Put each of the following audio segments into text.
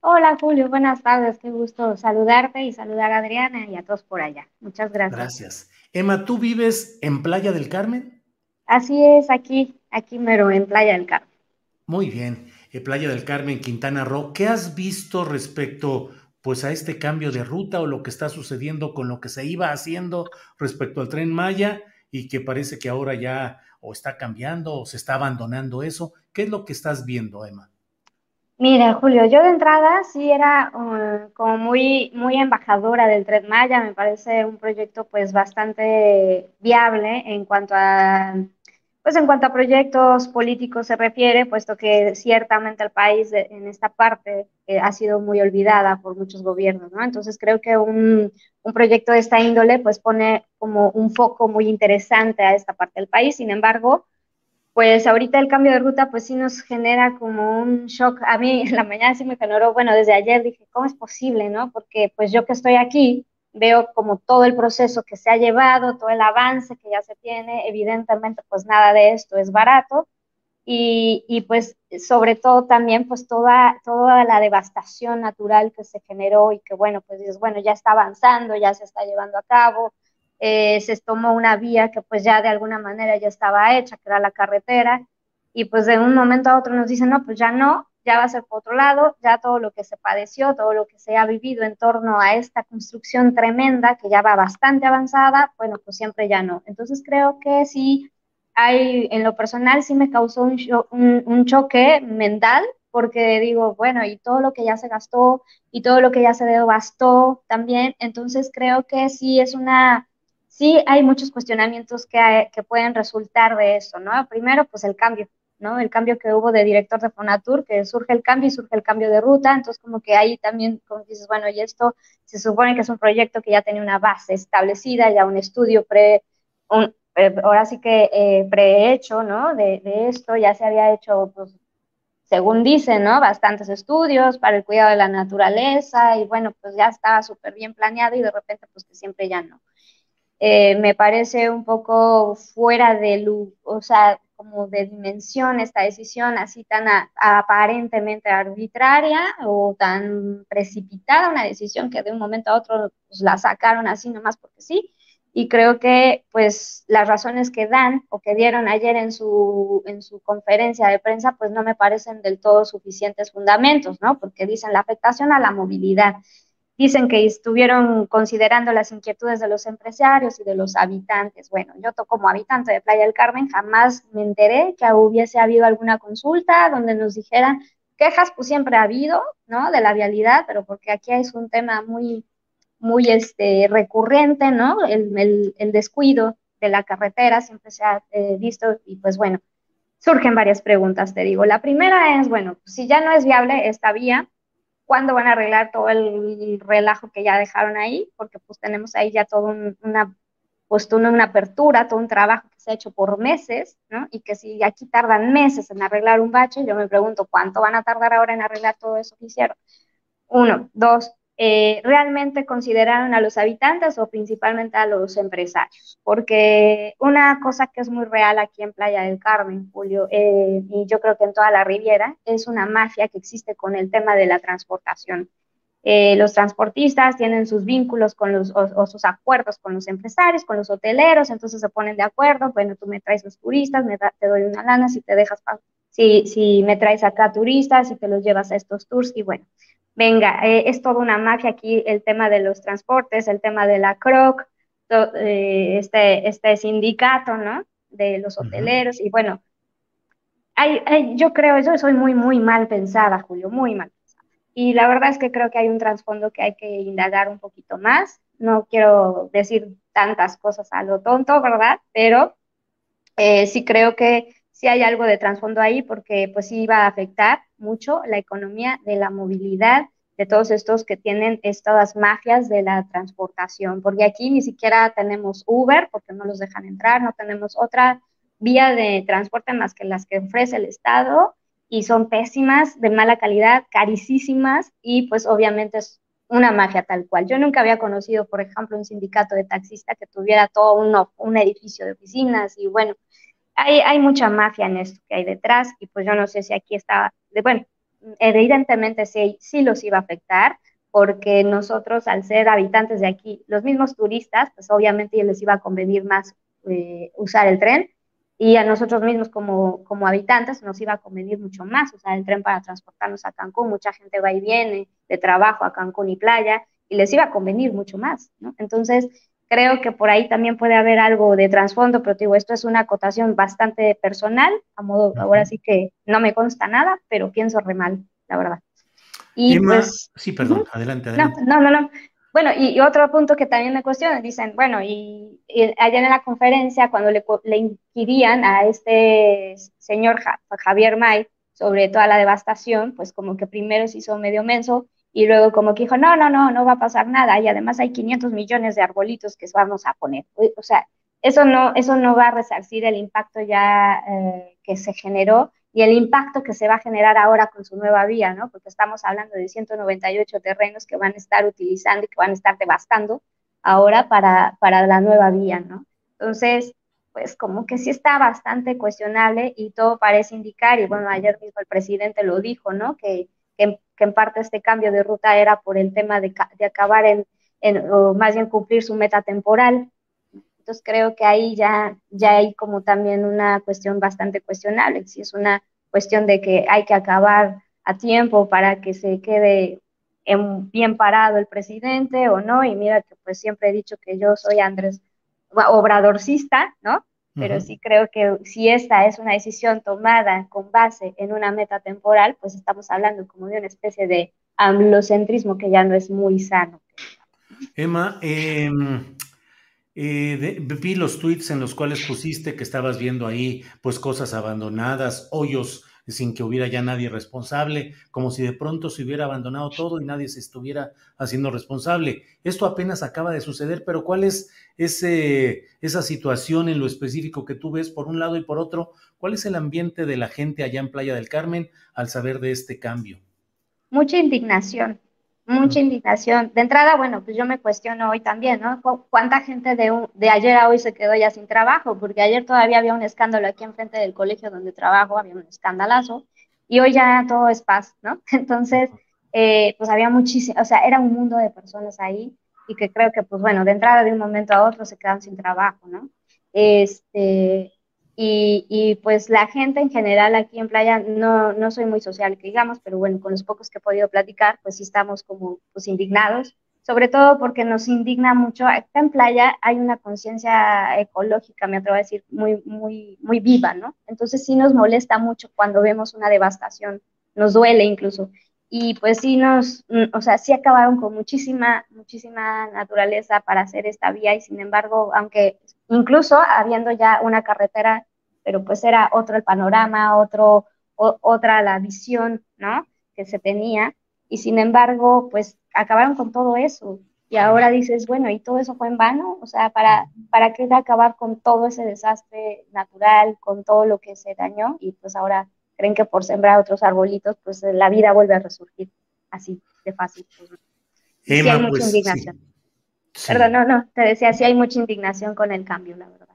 Hola Julio, buenas tardes, qué gusto saludarte y saludar a Adriana y a todos por allá. Muchas gracias. Gracias. Emma, ¿tú vives en Playa del Carmen? Así es, aquí, aquí mero, en Playa del Carmen. Muy bien, eh, Playa del Carmen, Quintana Roo. ¿Qué has visto respecto pues a este cambio de ruta o lo que está sucediendo con lo que se iba haciendo respecto al tren Maya y que parece que ahora ya o está cambiando o se está abandonando eso? ¿Qué es lo que estás viendo, Emma? Mira, Julio, yo de entrada sí era uh, como muy, muy embajadora del Tren Maya, me parece un proyecto pues bastante viable en cuanto a, pues en cuanto a proyectos políticos se refiere, puesto que ciertamente el país en esta parte eh, ha sido muy olvidada por muchos gobiernos, ¿no? Entonces creo que un, un proyecto de esta índole pues pone como un foco muy interesante a esta parte del país, sin embargo, pues ahorita el cambio de ruta pues sí nos genera como un shock. A mí en la mañana sí me generó, bueno, desde ayer dije, ¿cómo es posible, no? Porque pues yo que estoy aquí veo como todo el proceso que se ha llevado, todo el avance que ya se tiene, evidentemente pues nada de esto es barato y, y pues sobre todo también pues toda, toda la devastación natural que se generó y que bueno, pues dices, bueno, ya está avanzando, ya se está llevando a cabo, eh, se tomó una vía que pues ya de alguna manera ya estaba hecha, que era la carretera, y pues de un momento a otro nos dicen, no, pues ya no, ya va a ser por otro lado, ya todo lo que se padeció, todo lo que se ha vivido en torno a esta construcción tremenda que ya va bastante avanzada, bueno, pues siempre ya no. Entonces creo que sí, hay, en lo personal sí me causó un, un, un choque mental, porque digo, bueno, y todo lo que ya se gastó y todo lo que ya se devastó también, entonces creo que sí es una sí hay muchos cuestionamientos que, que, pueden resultar de eso, ¿no? Primero, pues el cambio, ¿no? El cambio que hubo de director de Fonatur, que surge el cambio y surge el cambio de ruta, entonces como que ahí también, como dices, bueno, y esto se supone que es un proyecto que ya tenía una base establecida, ya un estudio pre, un, eh, ahora sí que eh, prehecho, ¿no? De, de, esto ya se había hecho, pues, según dicen, ¿no? Bastantes estudios para el cuidado de la naturaleza y bueno, pues ya estaba súper bien planeado y de repente, pues que siempre ya no. Eh, me parece un poco fuera de luz, o sea, como de dimensión esta decisión así tan aparentemente arbitraria o tan precipitada, una decisión que de un momento a otro pues, la sacaron así nomás porque sí. Y creo que pues las razones que dan o que dieron ayer en su, en su conferencia de prensa pues no me parecen del todo suficientes fundamentos, ¿no? Porque dicen la afectación a la movilidad Dicen que estuvieron considerando las inquietudes de los empresarios y de los habitantes. Bueno, yo como habitante de Playa del Carmen jamás me enteré que hubiese habido alguna consulta donde nos dijeran quejas, pues siempre ha habido, ¿no? De la vialidad, pero porque aquí es un tema muy, muy este, recurrente, ¿no? El, el, descuido de la carretera siempre se ha eh, visto y pues bueno, surgen varias preguntas, te digo. La primera es, bueno, si ya no es viable esta vía, cuándo van a arreglar todo el relajo que ya dejaron ahí, porque pues tenemos ahí ya toda una, pues, una apertura, todo un trabajo que se ha hecho por meses, ¿no? Y que si aquí tardan meses en arreglar un bache, yo me pregunto cuánto van a tardar ahora en arreglar todo eso que hicieron. Uno, dos, eh, realmente consideraron a los habitantes o principalmente a los empresarios, porque una cosa que es muy real aquí en Playa del Carmen, Julio, eh, y yo creo que en toda la Riviera, es una mafia que existe con el tema de la transportación. Eh, los transportistas tienen sus vínculos con los, o, sus acuerdos con los empresarios, con los hoteleros, entonces se ponen de acuerdo, bueno, tú me traes los turistas, me te doy una lana si te dejas, si, si me traes acá turistas, si te los llevas a estos tours, y bueno, venga, eh, es toda una mafia aquí el tema de los transportes, el tema de la CROC, eh, este, este sindicato, ¿no? De los hoteleros, y bueno, hay, yo creo, yo soy muy, muy mal pensada, Julio, muy mal pensada. Y la verdad es que creo que hay un trasfondo que hay que indagar un poquito más. No quiero decir tantas cosas a lo tonto, ¿verdad? Pero eh, sí creo que sí hay algo de trasfondo ahí porque pues sí iba a afectar mucho la economía de la movilidad de todos estos que tienen estas mafias de la transportación, porque aquí ni siquiera tenemos Uber porque no los dejan entrar, no tenemos otra vía de transporte más que las que ofrece el Estado y son pésimas, de mala calidad, carísimas y pues obviamente es una mafia tal cual. Yo nunca había conocido, por ejemplo, un sindicato de taxistas que tuviera todo un, un edificio de oficinas y bueno, hay, mucha mafia en esto que hay detrás y pues yo no sé si aquí está, de, bueno, evidentemente sí, sí los iba a afectar porque nosotros al ser habitantes de aquí, los mismos turistas, pues obviamente les iba a convenir más eh, usar el tren y a nosotros mismos como, como habitantes nos iba a convenir mucho más usar el tren para transportarnos a Cancún. Mucha gente va y viene de trabajo a Cancún y playa y les iba a convenir mucho más, ¿no? Entonces, Creo que por ahí también puede haber algo de trasfondo, pero digo, esto es una acotación bastante personal, a modo, ahora sí que no me consta nada, pero pienso re mal, la verdad. Y pues, sí, perdón, adelante, adelante. No, no, no, Bueno, y, otro punto que también me cuestionan, dicen, bueno, y, allá en la conferencia, cuando le, le inquirían a este señor Javier May sobre toda la devastación, pues como que primero se hizo medio menso y luego como que dijo, no, no, no, no va a pasar nada y además hay 500 millones de arbolitos que vamos a poner. O sea, eso no, eso no va a resarcir el impacto ya eh, que se generó y el impacto que se va a generar ahora con su nueva vía, ¿no? Porque estamos hablando de 198 terrenos que van a estar utilizando y que van a estar devastando ahora para, para la nueva vía, ¿no? Entonces, pues como que sí está bastante cuestionable y todo parece indicar, y bueno, ayer mismo el presidente lo dijo, ¿no? Que que, en parte este cambio de ruta era por el tema de, acabar en, o más bien cumplir su meta temporal. Entonces creo que ahí ya, ya hay como también una cuestión bastante cuestionable, si es una cuestión de que hay que acabar a tiempo para que se quede bien parado el presidente o no, y mira que pues siempre he dicho que yo soy Andrés obradorcista, ¿no? Pero sí creo que si esta es una decisión tomada con base en una meta temporal, pues estamos hablando como de una especie de amblocentrismo que ya no es muy sano. Emma, em, eh, vi los tweets en los cuales pusiste que estabas viendo ahí pues cosas abandonadas, hoyos sin que hubiera ya nadie responsable, como si de pronto se hubiera abandonado todo y nadie se estuviera haciendo responsable. Esto apenas acaba de suceder, pero ¿cuál es ese, esa situación en lo específico que tú ves por un lado y por otro? ¿Cuál es el ambiente de la gente allá en Playa del Carmen al saber de este cambio? Mucha indignación, mucha indignación. De entrada, bueno, pues yo me cuestiono hoy también, ¿no? ¿Cuánta gente de, de ayer a hoy se quedó ya sin trabajo? Porque ayer todavía había un escándalo aquí enfrente del colegio donde trabajo, había un escandalazo, y hoy ya todo es paz, ¿no? Entonces, eh, pues había muchísimo, o sea, era un mundo de personas ahí y que creo que, pues bueno, de entrada de un momento a otro se quedan sin trabajo, ¿no? Este, y, pues la gente en general aquí en playa, no, no soy muy social, que digamos, pero bueno, con los pocos que he podido platicar, pues sí estamos como pues indignados, sobre todo porque nos indigna mucho. Acá en playa hay una conciencia ecológica, me atrevo a decir, muy, muy, muy viva, ¿no? Entonces sí nos molesta mucho cuando vemos una devastación, nos duele incluso. Y pues sí nos, mm, o sea, sí acabaron con muchísima, muchísima naturaleza para hacer esta vía y sin embargo, aunque incluso habiendo ya una carretera pero pues era otro el panorama, otro, otra la visión, ¿no? Que se tenía, y sin embargo, pues acabaron con todo eso. Y ahora dices, bueno, ¿y todo eso fue en vano? O sea, ¿para, ¿para qué acabar con todo ese desastre natural, con todo lo que se dañó? Y pues ahora creen que por sembrar otros arbolitos, pues la vida vuelve a resurgir así de fácil. hay mucha pues, indignación. Perdón, no, no, te decía, sí hay mucha indignación con el cambio, la verdad.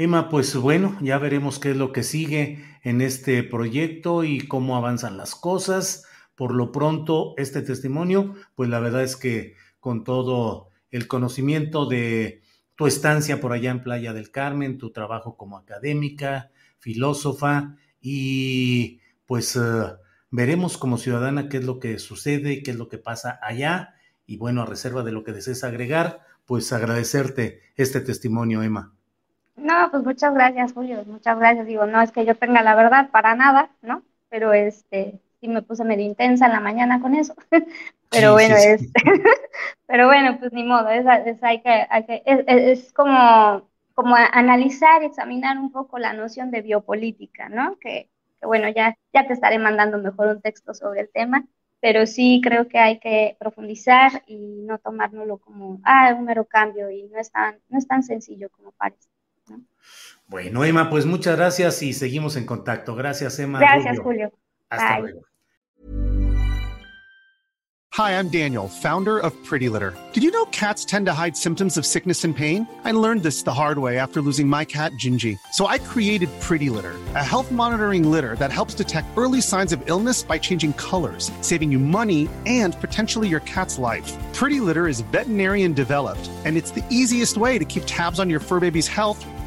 Emma, pues bueno, ya veremos qué es lo que sigue en este proyecto y cómo avanzan las cosas. Por lo pronto, este testimonio, pues la verdad es que con todo el conocimiento de tu estancia por allá en Playa del Carmen, tu trabajo como académica, filósofa y pues eh, veremos como ciudadana qué es lo que sucede, qué es lo que pasa allá y bueno, a reserva de lo que desees agregar, pues agradecerte este testimonio, Emma. No, pues muchas gracias, Julio, muchas gracias. Digo, no es que yo tenga la verdad para nada, ¿no? Pero este, sí me puse medio intensa en la mañana con eso. pero bueno, es, pero bueno, pues ni modo, es, hay que, hay que es, como, como analizar y examinar un poco la noción de biopolítica, ¿no? Que, que bueno, ya, ya te estaré mandando mejor un texto sobre el tema, pero sí creo que hay que profundizar y no tomárnoslo como, ah, un mero cambio y no es tan, no es tan sencillo como parece. Bueno, Emma, pues muchas gracias y seguimos en contacto. Gracias, Emma. Gracias, Julio. Hasta luego. Hi, I'm Daniel, founder of Pretty Litter. Did you know cats tend to hide symptoms of sickness and pain? I learned this the hard way after losing my cat, Gingy. So I created Pretty Litter, a health monitoring litter that helps detect early signs of illness by changing colors, saving you money and potentially your cat's life. Pretty Litter is veterinarian developed, and it's the easiest way to keep tabs on your fur baby's health